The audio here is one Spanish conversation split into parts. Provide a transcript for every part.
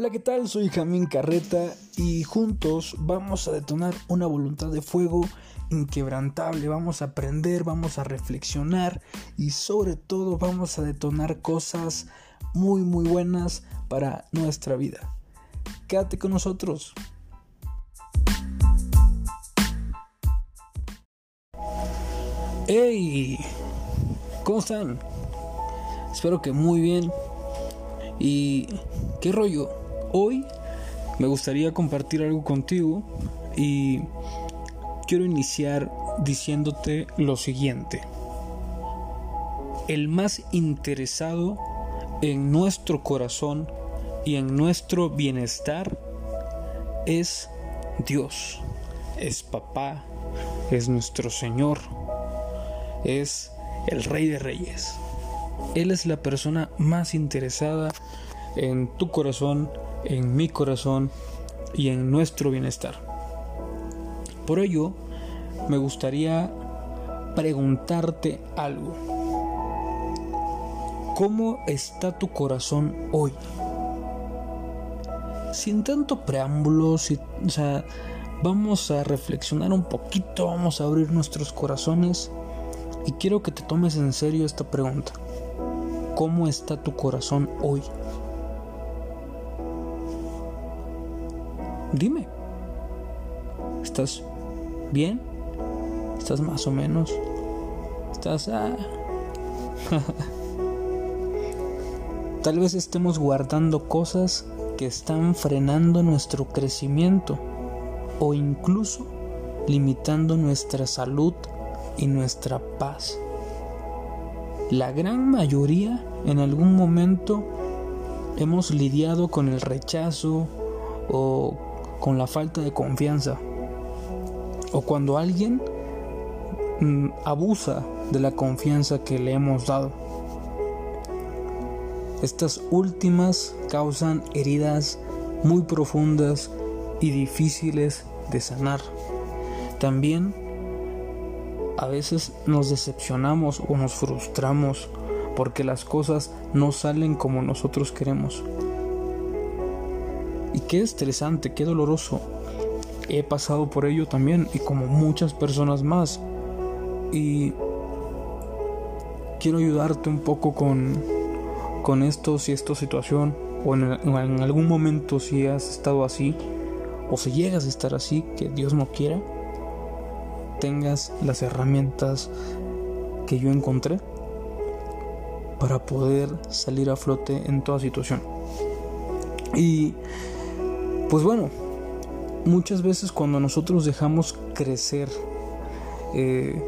Hola, ¿qué tal? Soy Jamín Carreta y juntos vamos a detonar una voluntad de fuego inquebrantable. Vamos a aprender, vamos a reflexionar y sobre todo vamos a detonar cosas muy muy buenas para nuestra vida. Quédate con nosotros. ¡Hey! ¿Cómo están? Espero que muy bien. ¿Y qué rollo? Hoy me gustaría compartir algo contigo y quiero iniciar diciéndote lo siguiente. El más interesado en nuestro corazón y en nuestro bienestar es Dios, es papá, es nuestro Señor, es el Rey de Reyes. Él es la persona más interesada en tu corazón, en mi corazón y en nuestro bienestar. Por ello, me gustaría preguntarte algo. ¿Cómo está tu corazón hoy? Sin tanto preámbulo, sea, vamos a reflexionar un poquito, vamos a abrir nuestros corazones y quiero que te tomes en serio esta pregunta. ¿Cómo está tu corazón hoy? Dime. ¿Estás bien? ¿Estás más o menos? ¿Estás... Ah? Tal vez estemos guardando cosas que están frenando nuestro crecimiento o incluso limitando nuestra salud y nuestra paz. La gran mayoría en algún momento hemos lidiado con el rechazo o con la falta de confianza o cuando alguien mm, abusa de la confianza que le hemos dado. Estas últimas causan heridas muy profundas y difíciles de sanar. También a veces nos decepcionamos o nos frustramos porque las cosas no salen como nosotros queremos. Y qué estresante, qué doloroso. He pasado por ello también y como muchas personas más. Y quiero ayudarte un poco con, con esto, si esta situación, o en, en algún momento si has estado así, o si llegas a estar así, que Dios no quiera tengas las herramientas que yo encontré para poder salir a flote en toda situación. Y pues bueno, muchas veces cuando nosotros dejamos crecer eh,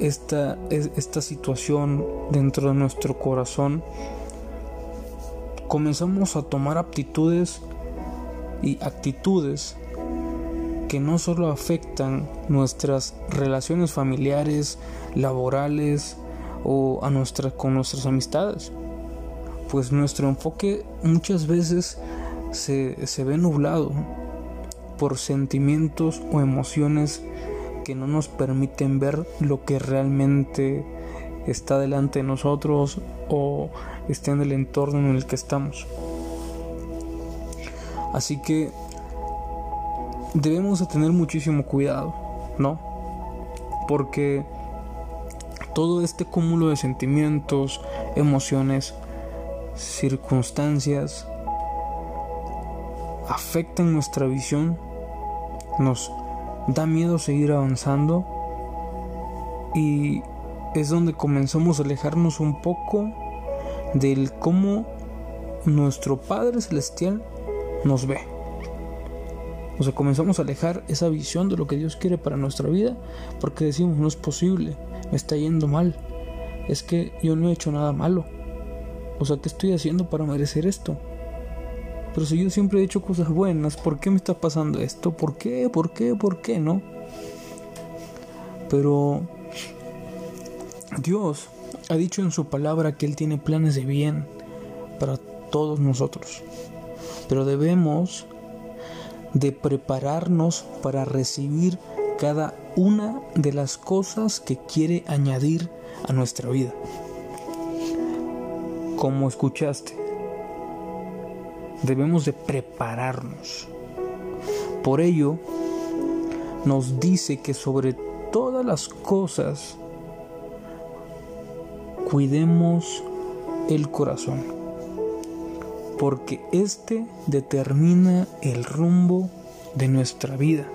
esta, esta situación dentro de nuestro corazón, comenzamos a tomar aptitudes y actitudes que no solo afectan nuestras relaciones familiares, laborales o a nuestra, con nuestras amistades, pues nuestro enfoque muchas veces se, se ve nublado por sentimientos o emociones que no nos permiten ver lo que realmente está delante de nosotros o está en el entorno en el que estamos. Así que debemos de tener muchísimo cuidado, ¿no? Porque todo este cúmulo de sentimientos, emociones, circunstancias afectan nuestra visión, nos da miedo seguir avanzando y es donde comenzamos a alejarnos un poco del cómo nuestro Padre Celestial nos ve. O sea, comenzamos a alejar esa visión de lo que Dios quiere para nuestra vida porque decimos, no es posible, me está yendo mal, es que yo no he hecho nada malo. O sea, ¿qué estoy haciendo para merecer esto? Pero si yo siempre he hecho cosas buenas, ¿por qué me está pasando esto? ¿Por qué? ¿Por qué? ¿Por qué? ¿No? Pero Dios ha dicho en su palabra que Él tiene planes de bien para todos nosotros. Pero debemos de prepararnos para recibir cada una de las cosas que quiere añadir a nuestra vida. Como escuchaste, debemos de prepararnos. Por ello, nos dice que sobre todas las cosas cuidemos el corazón, porque éste determina el rumbo de nuestra vida.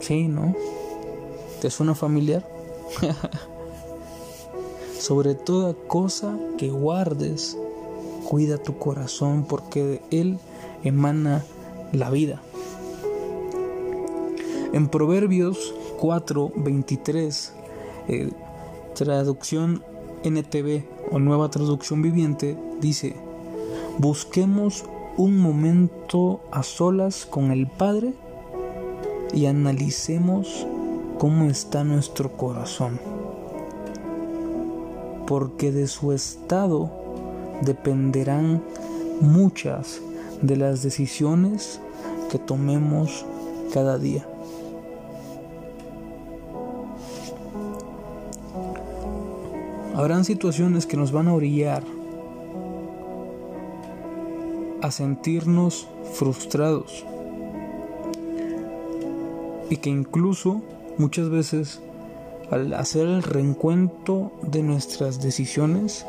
Sí, ¿no? ¿Te suena familiar? Sobre toda cosa que guardes, cuida tu corazón porque de él emana la vida. En Proverbios 4, 23, eh, traducción NTV o nueva traducción viviente, dice, busquemos un momento a solas con el Padre y analicemos cómo está nuestro corazón porque de su estado dependerán muchas de las decisiones que tomemos cada día. Habrán situaciones que nos van a orillar a sentirnos frustrados y que incluso muchas veces al hacer el reencuentro de nuestras decisiones,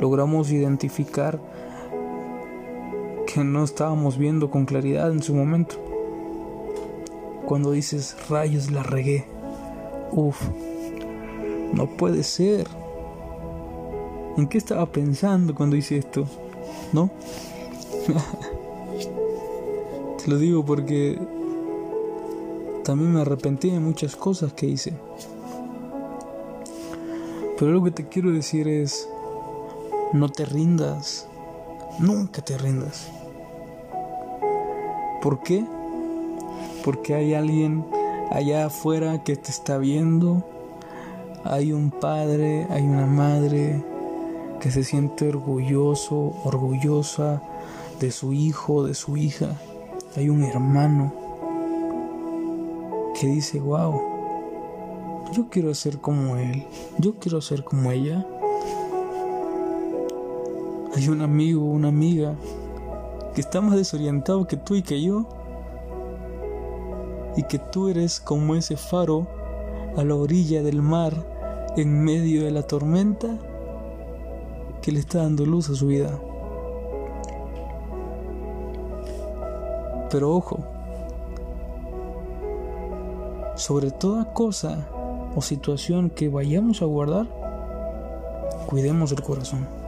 logramos identificar que no estábamos viendo con claridad en su momento. Cuando dices, rayos, la regué. Uf, no puede ser. ¿En qué estaba pensando cuando hice esto? ¿No? Te lo digo porque también me arrepentí de muchas cosas que hice. Pero lo que te quiero decir es, no te rindas, nunca te rindas. ¿Por qué? Porque hay alguien allá afuera que te está viendo, hay un padre, hay una madre que se siente orgulloso, orgullosa de su hijo, de su hija, hay un hermano que dice, wow, yo quiero ser como él, yo quiero ser como ella. Hay un amigo, una amiga que está más desorientado que tú y que yo. Y que tú eres como ese faro a la orilla del mar en medio de la tormenta que le está dando luz a su vida. Pero ojo, sobre toda cosa, o situación que vayamos a guardar, cuidemos el corazón.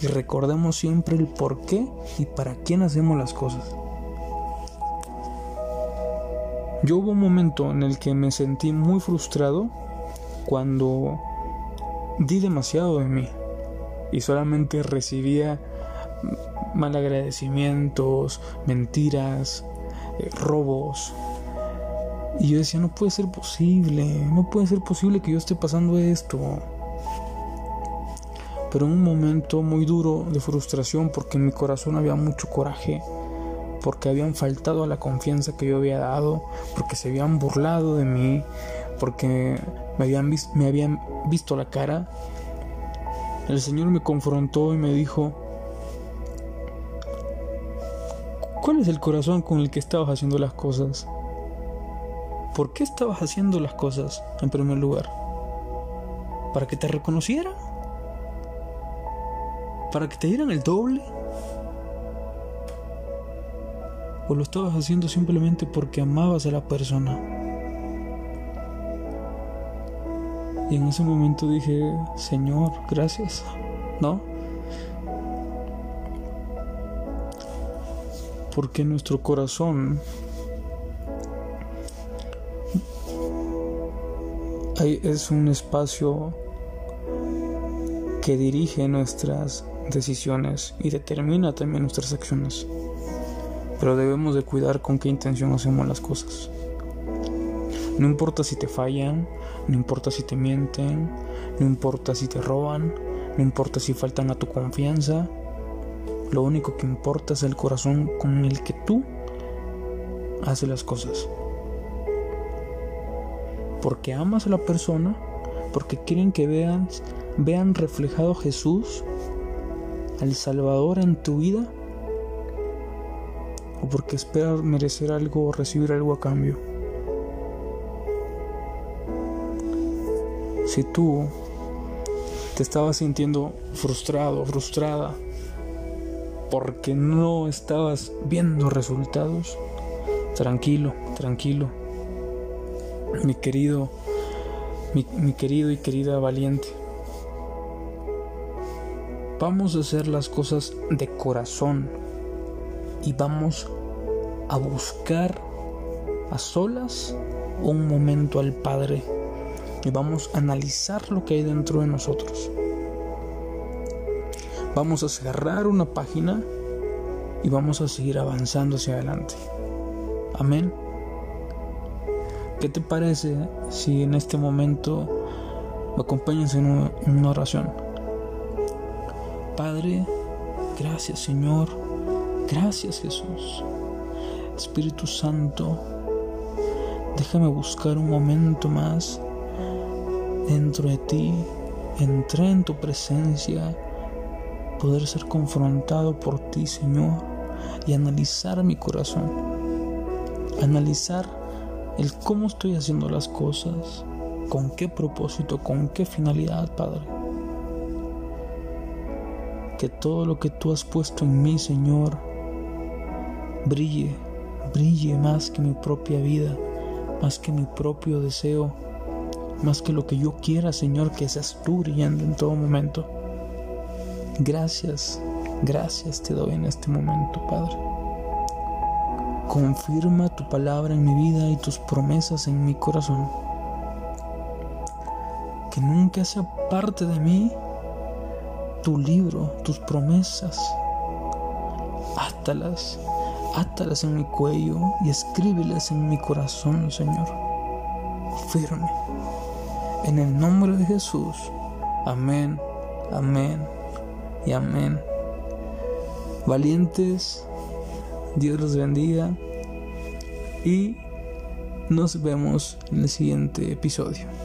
Y recordemos siempre el por qué y para quién hacemos las cosas. Yo hubo un momento en el que me sentí muy frustrado cuando di demasiado de mí y solamente recibía malagradecimientos, mentiras, eh, robos, y yo decía, no puede ser posible, no puede ser posible que yo esté pasando esto. Pero en un momento muy duro de frustración porque en mi corazón había mucho coraje, porque habían faltado a la confianza que yo había dado, porque se habían burlado de mí, porque me habían, me habían visto la cara, el Señor me confrontó y me dijo, ¿cuál es el corazón con el que estabas haciendo las cosas? ¿Por qué estabas haciendo las cosas en primer lugar? ¿Para que te reconocieran? ¿Para que te dieran el doble? ¿O lo estabas haciendo simplemente porque amabas a la persona? Y en ese momento dije, Señor, gracias, ¿no? Porque nuestro corazón es un espacio que dirige nuestras decisiones y determina también nuestras acciones. Pero debemos de cuidar con qué intención hacemos las cosas. No importa si te fallan, no importa si te mienten, no importa si te roban, no importa si faltan a tu confianza. Lo único que importa es el corazón con el que tú haces las cosas porque amas a la persona, porque quieren que vean, vean reflejado Jesús al Salvador en tu vida? ¿O porque esperas merecer algo o recibir algo a cambio? Si tú te estabas sintiendo frustrado, frustrada, porque no estabas viendo resultados, tranquilo, tranquilo. Mi querido, mi, mi querido y querida valiente. Vamos a hacer las cosas de corazón y vamos a buscar a solas un momento al Padre y vamos a analizar lo que hay dentro de nosotros. Vamos a cerrar una página y vamos a seguir avanzando hacia adelante. Amén. ¿Qué te parece si en este momento me acompañas en una oración? Padre, gracias Señor, gracias Jesús. Espíritu Santo, déjame buscar un momento más dentro de ti, entré en tu presencia, poder ser confrontado por ti Señor y analizar mi corazón, analizar el cómo estoy haciendo las cosas, con qué propósito, con qué finalidad, Padre que todo lo que tú has puesto en mí, Señor, brille, brille más que mi propia vida, más que mi propio deseo, más que lo que yo quiera, Señor, que seas tú brillando en todo momento. Gracias, gracias te doy en este momento, Padre. Confirma tu palabra en mi vida y tus promesas en mi corazón. Que nunca sea parte de mí tu libro, tus promesas. Átalas, átalas en mi cuello y escríbelas en mi corazón, Señor. Firme. En el nombre de Jesús. Amén, amén y amén. Valientes, Dios los bendiga y nos vemos en el siguiente episodio.